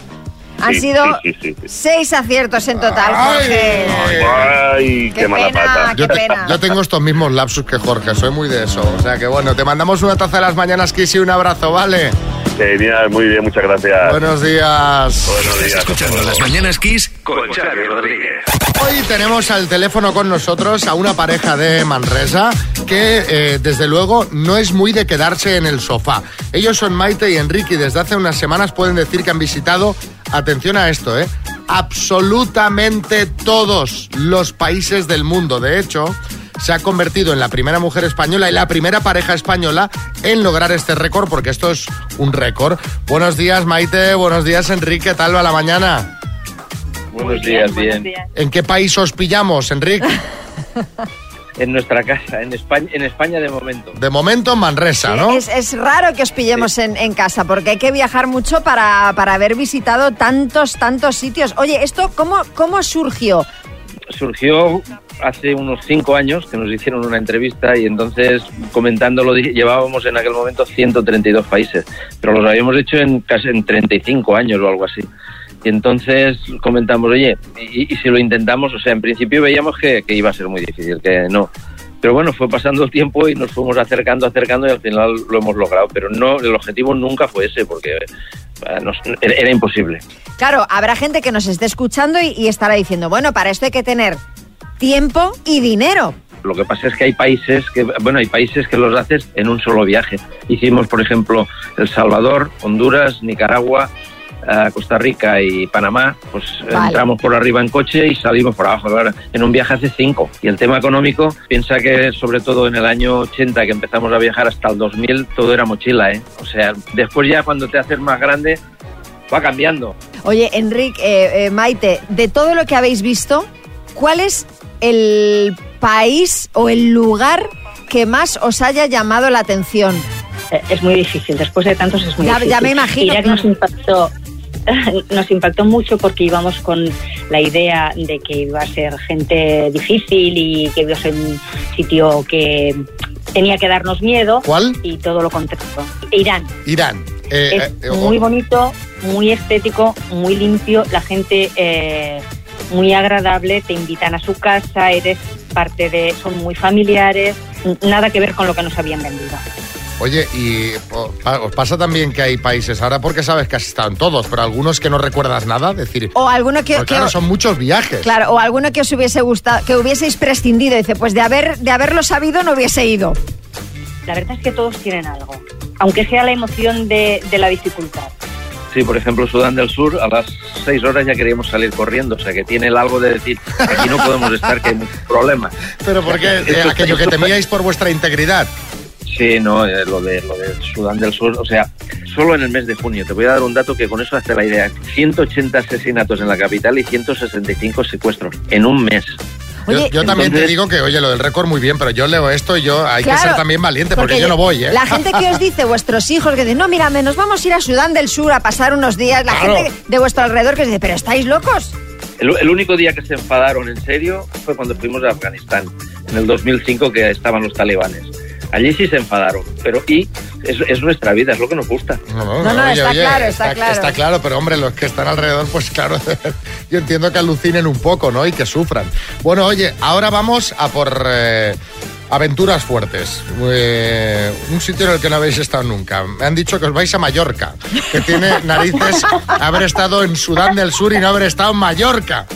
Han sí, sido sí, sí, sí, sí. seis aciertos en total, Ay. Jorge. Ay, qué, Qué mala pena, pata. qué Yo, te- pena. yo tengo estos mismos lapsus que Jorge, soy muy de eso. O sea que bueno, te mandamos una taza de las mañanas, Kiss, y un abrazo, ¿vale? Genial, muy bien, muchas gracias. Buenos días. Buenos días. Escuchando las mañanas Kiss con Xavi Rodríguez. Hoy tenemos al teléfono con nosotros a una pareja de Manresa que eh, desde luego no es muy de quedarse en el sofá. Ellos son Maite y Enrique y desde hace unas semanas pueden decir que han visitado, atención a esto, ¿eh? absolutamente todos los países del mundo. De hecho, se ha convertido en la primera mujer española y la primera pareja española en lograr este récord, porque esto es un récord. Buenos días, Maite. Buenos días, Enrique. ¿Qué tal va la mañana? Buenos días, bien. ¿En qué país os pillamos, Enrique? En nuestra casa, en España, en España de momento. De momento en Manresa, ¿no? Es, es raro que os pillemos en, en casa porque hay que viajar mucho para, para haber visitado tantos, tantos sitios. Oye, ¿esto cómo, cómo surgió? Surgió hace unos cinco años que nos hicieron una entrevista y entonces comentándolo llevábamos en aquel momento 132 países, pero los habíamos hecho en casi en 35 años o algo así. Y entonces comentamos, oye, y, y si lo intentamos, o sea, en principio veíamos que, que iba a ser muy difícil, que no. Pero bueno, fue pasando el tiempo y nos fuimos acercando, acercando y al final lo hemos logrado. Pero no, el objetivo nunca fue ese, porque eh, nos- era, era imposible. Claro, habrá gente que nos esté escuchando y, y estará diciendo, bueno, para esto hay que tener tiempo y dinero. Lo que pasa es que hay países que, bueno, hay países que los haces en un solo viaje. Hicimos, por ejemplo, El Salvador, Honduras, Nicaragua, eh, Costa Rica y Panamá. Pues Vale. entramos por arriba en coche y salimos por abajo. Ahora, en un viaje hace cinco. Y el tema económico, piensa que sobre todo en el año 80 que empezamos a viajar hasta el 2000, todo era mochila, ¿eh? O sea, después ya cuando te haces más grande, va cambiando. Oye, Enrique, eh, eh, Maite, de todo lo que habéis visto, ¿cuál es el país o el lugar que más os haya llamado la atención? Eh, Es muy difícil, después de tantos es muy Ya- difícil. ya me imagino, Irak claro. nos impactó, nos impactó mucho porque íbamos con la idea de que iba a ser gente difícil y que iba a ser un sitio que tenía que darnos miedo. ¿Cuál? Y todo lo contrario. Irán. Irán. Eh, es eh, muy bonito, muy estético, muy limpio, la gente eh, muy agradable, te invitan a su casa, eres parte de, son muy familiares, nada que ver con lo que nos habían vendido. Oye, y os pasa también que hay países, ahora porque sabes que has estado en todos, pero algunos que no recuerdas nada, decir, O alguno que, que- claro, son muchos viajes. claro, o alguno que os hubiese gustado, que hubieseis prescindido, dice, pues de haber de haberlo sabido no hubiese ido. La verdad es que todos tienen algo, aunque sea la emoción de, de la dificultad. Sí, por ejemplo, Sudán del Sur, a las seis horas ya queríamos salir corriendo, o sea que tiene el algo de decir, aquí no podemos estar, que hay muchos problemas. Pero porque está- aquello que temíais por vuestra integridad. Sí, no, eh, lo de, lo de Sudán del Sur, o sea, solo en el mes de junio, te voy a dar un dato que con eso hace la idea, 180 asesinatos en la capital y 165 secuestros en un mes. yo yo también te digo que, oye, lo del récord muy bien, pero yo leo esto y yo hay que ser también valiente porque, yo no voy, ¿eh? La gente que os dice, vuestros hijos, que dicen, no, mira, me- nos vamos a ir a Sudán del Sur a pasar unos días. La Claro. gente de vuestro alrededor que os dice, pero ¿estáis locos? El, el único día que se enfadaron en serio fue cuando fuimos a Afganistán, en el 2005 que estaban los talibanes. Allí sí se enfadaron, pero y es, es nuestra vida, es lo que nos gusta. No, No, no, está claro, está claro. Está claro, pero hombre, los que están alrededor, pues claro, yo entiendo que alucinen un poco, ¿no? Y que sufran. Bueno, oye, ahora vamos a por eh, aventuras fuertes. Eh, un sitio en el que no habéis estado nunca. Me han dicho que os vais a Mallorca, que tiene narices haber estado en Sudán del Sur y no haber estado en Mallorca.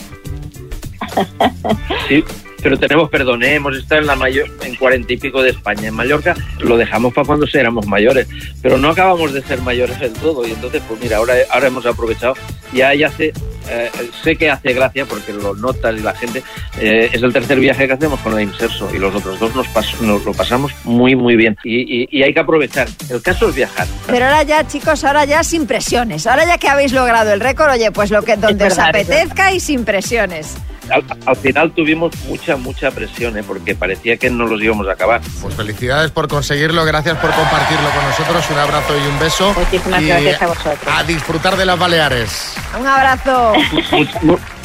Sí, pero tenemos perdón, ¿eh? hemos estado en la mayor, en cuarenta y pico de España. En Mallorca lo dejamos para cuando éramos mayores, pero no acabamos de ser mayores del todo. Y entonces, pues mira, ahora, ahora hemos aprovechado. Ya, ya hace, eh, sé que hace gracia porque lo notas y la gente. eh, es el tercer viaje que hacemos con la Inserso y los otros dos nos, pas- nos lo pasamos muy, muy bien. Y, y- y hay que aprovechar. El caso es viajar. Pero ahora ya, chicos, ahora ya sin presiones. Ahora ya que habéis logrado el récord, oye, pues lo que donde os verdad, apetezca y sin presiones. Al, al final tuvimos mucha, mucha presión, ¿eh? porque parecía que no los íbamos a acabar. Pues felicidades por conseguirlo, gracias por compartirlo con nosotros. Un abrazo y un beso. Muchísimas Y gracias a vosotros. A disfrutar de las Baleares. Un abrazo.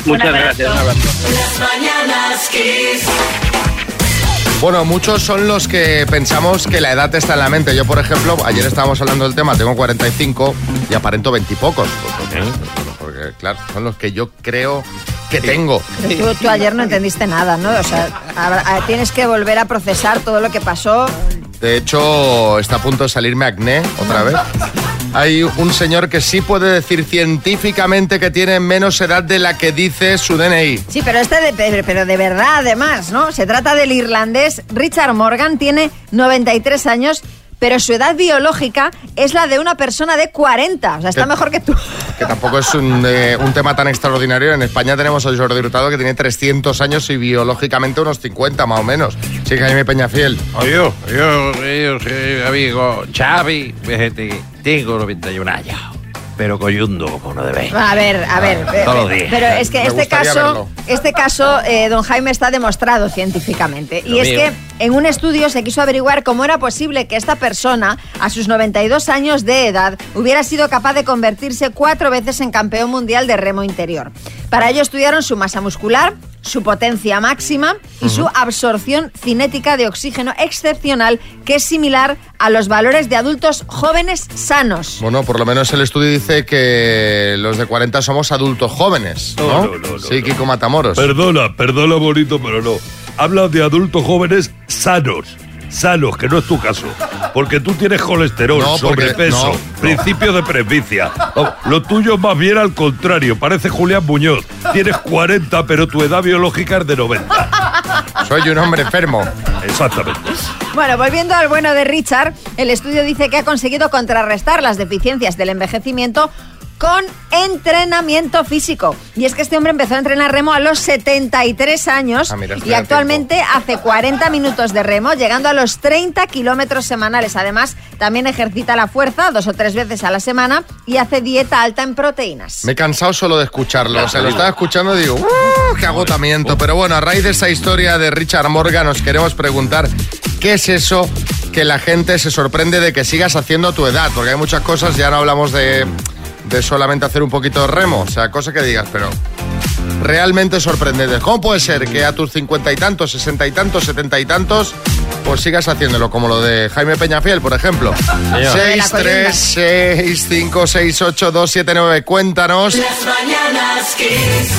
Muchas gracias. Un abrazo. Las mañanas. Bueno, muchos son los que pensamos que la edad está en la mente. Yo, por ejemplo, ayer estábamos hablando del tema, tengo 45 y aparento 20 y pocos. Porque, porque, claro, son los que yo creo que tengo. Pero tú, tú ayer no entendiste nada, ¿no? O sea, ah, tienes que volver a procesar todo lo que pasó. De hecho, está a punto de salirme acné otra vez. Hay un señor que sí puede decir científicamente que tiene menos edad de la que dice su DNI. Sí, pero este de, pero- de verdad, además, ¿no? Se trata del irlandés Richard Morgan, tiene 93 años, pero su edad biológica es la de una persona de 40. O sea, está mejor que tú. Que tampoco es un, eh, un tema tan extraordinario. En España tenemos a Jordi Hurtado que tiene 300 años y biológicamente unos 50 más o menos. Sí, Jaime Peñafiel. Oye, yo, yo, yo soy amigo Xavi, tengo 91 años, pero coyundo como no debe. A ver, a ver. días. Pero es que Me este caso, verlo. este caso, eh, don Jaime, está demostrado científicamente. Y Lo es mío. que en un estudio se quiso averiguar cómo era posible que esta persona, a sus 92 años de edad, hubiera sido capaz de convertirse cuatro veces en campeón mundial de remo interior. Para ello estudiaron su masa muscular, su potencia máxima y su absorción cinética de oxígeno excepcional, que es similar a los valores de adultos jóvenes sanos. Bueno, por lo menos el estudio dice que los de 40 somos adultos jóvenes, ¿no? sí, Kiko Matamoros. Perdona, perdona, bonito, pero no. Hablas de adultos jóvenes sanos. Sanos, que no es tu caso. Porque tú tienes colesterol, No, sobrepeso, no. principio de presbicia. Oh, lo tuyo más bien al contrario, parece Julián Muñoz. Tienes 40, pero tu edad biológica es de 90. Soy un hombre enfermo. Exactamente. Bueno, volviendo al bueno de Richard, el estudio dice que ha conseguido contrarrestar las deficiencias del envejecimiento con entrenamiento físico. Y es que este hombre empezó a entrenar remo a los 73 años Ah, mira, y actualmente hace 40 minutos de remo, llegando a los 30 kilómetros semanales. Además, también ejercita la fuerza dos o tres veces a la semana y hace dieta alta en proteínas. Me he cansado solo de escucharlo. O sea, lo estaba escuchando y digo, ¡uh! ¡Qué agotamiento! Pero bueno, a raíz de esa historia de Richard Morgan, nos queremos preguntar qué es eso que la gente se sorprende de que sigas haciendo a tu edad. Porque hay muchas cosas, ya no hablamos de, de solamente hacer un poquito de remo. O sea, cosas que digas, pero realmente sorprendentes. ¿Cómo puede ser que a tus cincuenta y tantos, sesenta y tantos, setenta y tantos, pues sigas haciéndolo? Como lo de Jaime Peñafiel, por ejemplo. 6, 3, 6, 5, 6, 8, 2, 7, 9. Cuéntanos. Las mañanas Kiss.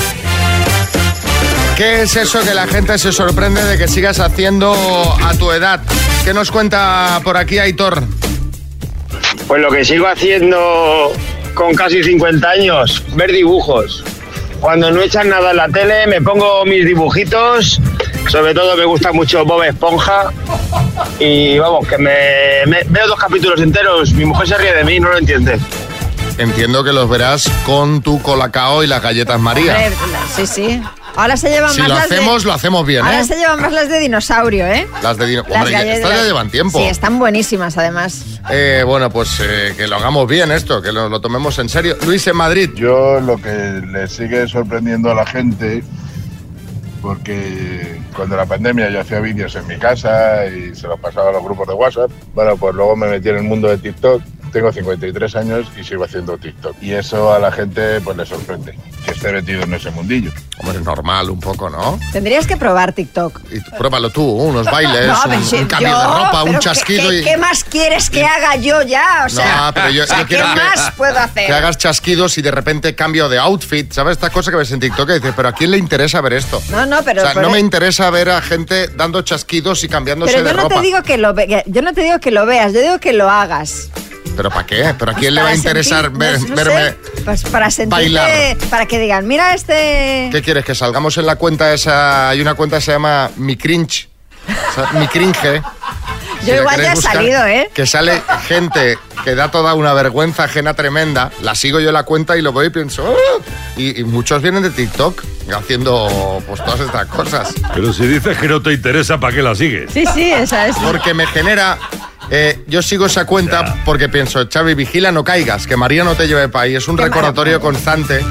¿Qué es eso que la gente se sorprende de que sigas haciendo a tu edad? ¿Qué nos cuenta por aquí Aitor? Pues lo que sigo haciendo con casi 50 años, ver dibujos. Cuando no echan nada en la tele, me pongo mis dibujitos. Sobre todo me gusta mucho Bob Esponja. Y vamos, que me, me- veo dos capítulos enteros. Mi mujer se ríe de mí, no lo entiende. entiendo que los verás con tu colacao y las galletas María. Sí, sí. Ahora se llevan Si más lo las hacemos, de... lo hacemos bien, Ahora ¿eh? se llevan más las de dinosaurio, ¿eh? Las de dino- Las Hombre, ya- galletas- estas ya llevan tiempo. Sí, están buenísimas además. Eh, bueno, pues eh, que lo hagamos bien esto, que lo, lo tomemos en serio. Luis, en Madrid. Yo lo que le sigue sorprendiendo a la gente, porque cuando la pandemia yo hacía vídeos en mi casa y se los pasaba a los grupos de WhatsApp, bueno, pues luego me metí en el mundo de TikTok. Tengo 53 años y sigo haciendo TikTok. Y eso a la gente pues le sorprende, que esté metido en ese mundillo. Hombre, es normal un poco, ¿no? Tendrías que probar TikTok. Y pruébalo tú, unos bailes, No, un, pero si un cambio yo- de ropa, un pero chasquido ¿qué, y... qué más quieres que haga yo ya? O sea, No, pero yo- o sea, yo quiero ¿qué que- más puedo hacer? Que hagas chasquidos y de repente cambio de outfit, ¿sabes? Esta cosa que ves en TikTok y dices, pero ¿a quién le interesa ver esto? No, no, pero... o sea, pero- no me interesa ver a gente dando chasquidos y cambiándose pero de yo no ropa. te digo que lo ve- que- yo no te digo que lo veas, yo digo que lo hagas. ¿Pero para qué? ¿Pero a quién le va a interesar sentir- ver- no verme? sé, pues para sentirte, bailar. para que digan, mira este... ¿Qué quieres? ¿Que salgamos en la cuenta esa? Hay una cuenta que se llama Mi Cringe. O sea, Mi Cringe. Yo la igual ya he buscar, salido, ¿eh? Que sale gente que da toda una vergüenza ajena tremenda. La sigo yo la cuenta y lo veo y pienso. "Ah". Y, y muchos vienen de TikTok haciendo pues todas estas cosas. Pero si dices que no te interesa, ¿para qué la sigues? Sí, sí, esa es. Porque me genera. eh, yo sigo esa cuenta porque pienso, Xavi, vigila, no caigas, que María no te lleve para ahí. Es un recordatorio constante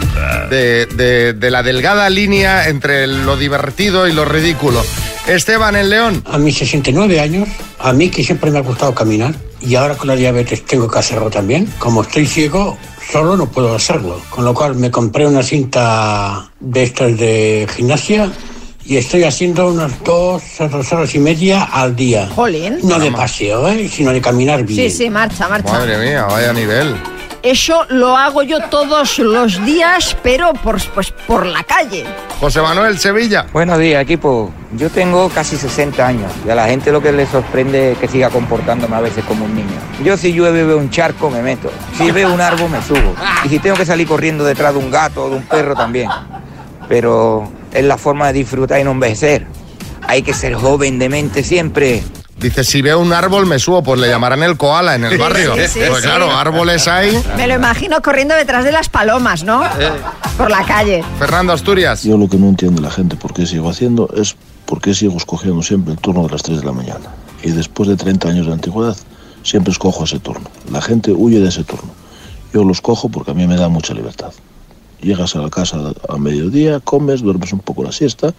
de, de- de la delgada línea entre lo divertido y lo ridículo. Esteban en León. A mis 69 años, a mí que siempre me ha gustado caminar y ahora con la diabetes tengo que hacerlo también. Como estoy ciego, solo no puedo hacerlo. Con lo cual me compré una cinta de estas de gimnasia y estoy haciendo unas dos, dos horas y media al día. Jolín. No de paseo, ¿eh? sino de caminar bien. Sí, sí, marcha, marcha. Madre mía, vaya nivel. Eso lo hago yo todos los días, pero por, pues, por la calle. José Manuel Sevilla. Buenos días, equipo. Yo tengo casi 60 años y a la gente lo que le sorprende es que siga comportándome a veces como un niño. Yo si llueve veo un charco me meto, si veo un árbol me subo y si tengo que salir corriendo detrás de un gato o de un perro también. Pero es la forma de disfrutar y no envejecer. Hay que ser joven de mente siempre. Dice, si veo un árbol me subo, pues le llamarán el koala en el barrio. sí, sí, pues sí. claro, árboles hay. Me lo imagino corriendo detrás de las palomas, ¿no? Por la calle. Fernando Asturias. Yo lo que no entiende la gente por qué sigo haciendo es por qué sigo escogiendo siempre el turno de las 3 de la mañana. Y después de 30 años de antigüedad, siempre escojo ese turno. La gente huye de ese turno. Yo lo escojo porque a mí me da mucha libertad. Llegas a la casa a mediodía, comes, duermes un poco la siesta,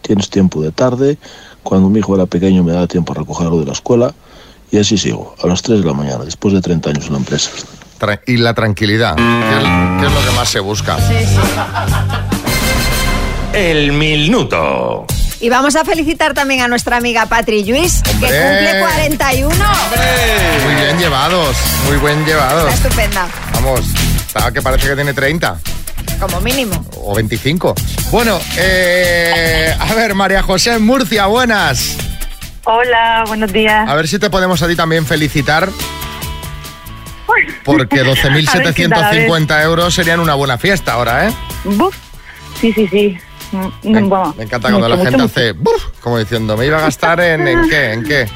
tienes tiempo de tarde. Cuando mi hijo era pequeño me daba tiempo a recogerlo de la escuela y así sigo, a las 3 de la mañana, después de 30 años en la empresa. Tra- y la tranquilidad, que es, lo que más se busca. El minuto. Y vamos a felicitar también a nuestra amiga Patri Lluís, que ¡Hombre! cumple 41. Muy bien llevados, muy buen llevados. Está estupenda, Vamos, estaba que parece que tiene 30 como mínimo. o 25. Bueno, eh, a ver, María José en Murcia, buenas. Hola, buenos días. A ver si te podemos a ti también felicitar. Porque A ver qué tal, a 12.750 euros serían una buena fiesta ahora, ¿eh? Buf. Sí, sí, sí. Mm, Me, vamos, me encanta cuando la gente mucho, hace "Buf", como diciendo, ¿me iba a gastar en, en qué? ¿En qué?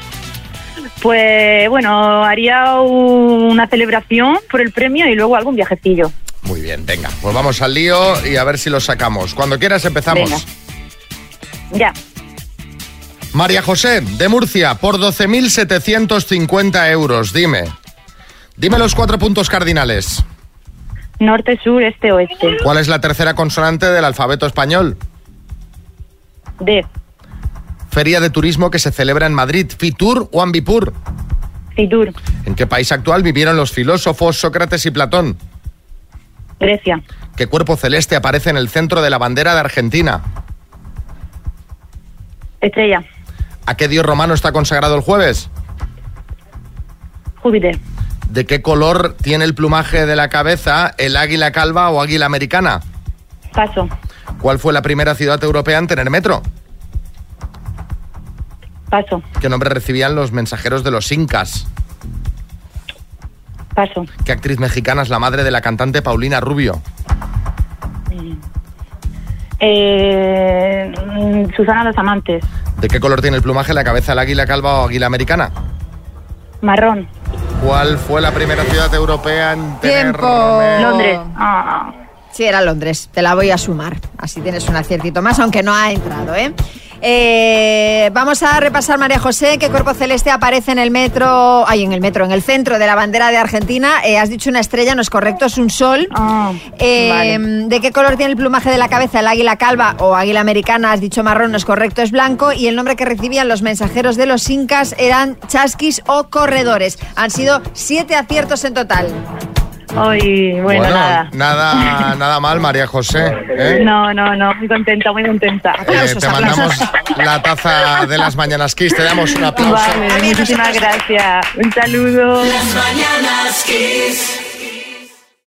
Pues bueno, haría una celebración por el premio y luego algún viajecillo. Muy bien, venga, pues vamos al lío y a ver si lo sacamos. Cuando quieras empezamos. Venga. Ya. María José, de Murcia, por 12.750 euros, dime. Dime los cuatro puntos cardinales. Norte, sur, este, oeste. ¿Cuál es la tercera consonante del alfabeto español? D. Feria de turismo que se celebra en Madrid, Fitur o Ambipur. Fitur. ¿En qué país actual vivieron los filósofos Sócrates y Platón? Grecia. ¿Qué cuerpo celeste aparece en el centro de la bandera de Argentina? Estrella. ¿A qué dios romano está consagrado el jueves? Júpiter. ¿De qué color tiene el plumaje de la cabeza el águila calva o águila americana? Paso. ¿Cuál fue la primera ciudad europea en tener metro? Paso. ¿Qué nombre recibían los mensajeros de los incas? Paso. ¿Qué actriz mexicana es la madre de la cantante Paulina Rubio? Eh, mm, Susana Los Amantes. ¿De qué color tiene el plumaje la cabeza del águila calva o águila americana? Marrón. ¿Cuál fue la primera ciudad europea en tener Tiempo. Londres. Ah. Sí, era Londres. Te la voy a sumar. Así tienes un aciertito más, aunque no ha entrado, ¿eh? Eh, vamos a repasar, María José, qué cuerpo celeste aparece en el metro, ay, en el metro, en el centro de la bandera de Argentina. Eh, has dicho una estrella, no es correcto, es un sol. Eh, ¿De qué color tiene el plumaje de la cabeza el águila calva o águila americana? Has dicho marrón, no es correcto, es blanco. Y el nombre que recibían los mensajeros de los incas eran chasquis o corredores. Han sido siete aciertos en total. Ay, bueno, nada. nada, nada mal, María José. ¿eh? No, no, no, muy contenta, muy contenta. Eh, te mandamos la taza de las mañanas Kiss, te damos un aplauso. Vale, muchísimas gracias. Un saludo. Las mañanas Kiss.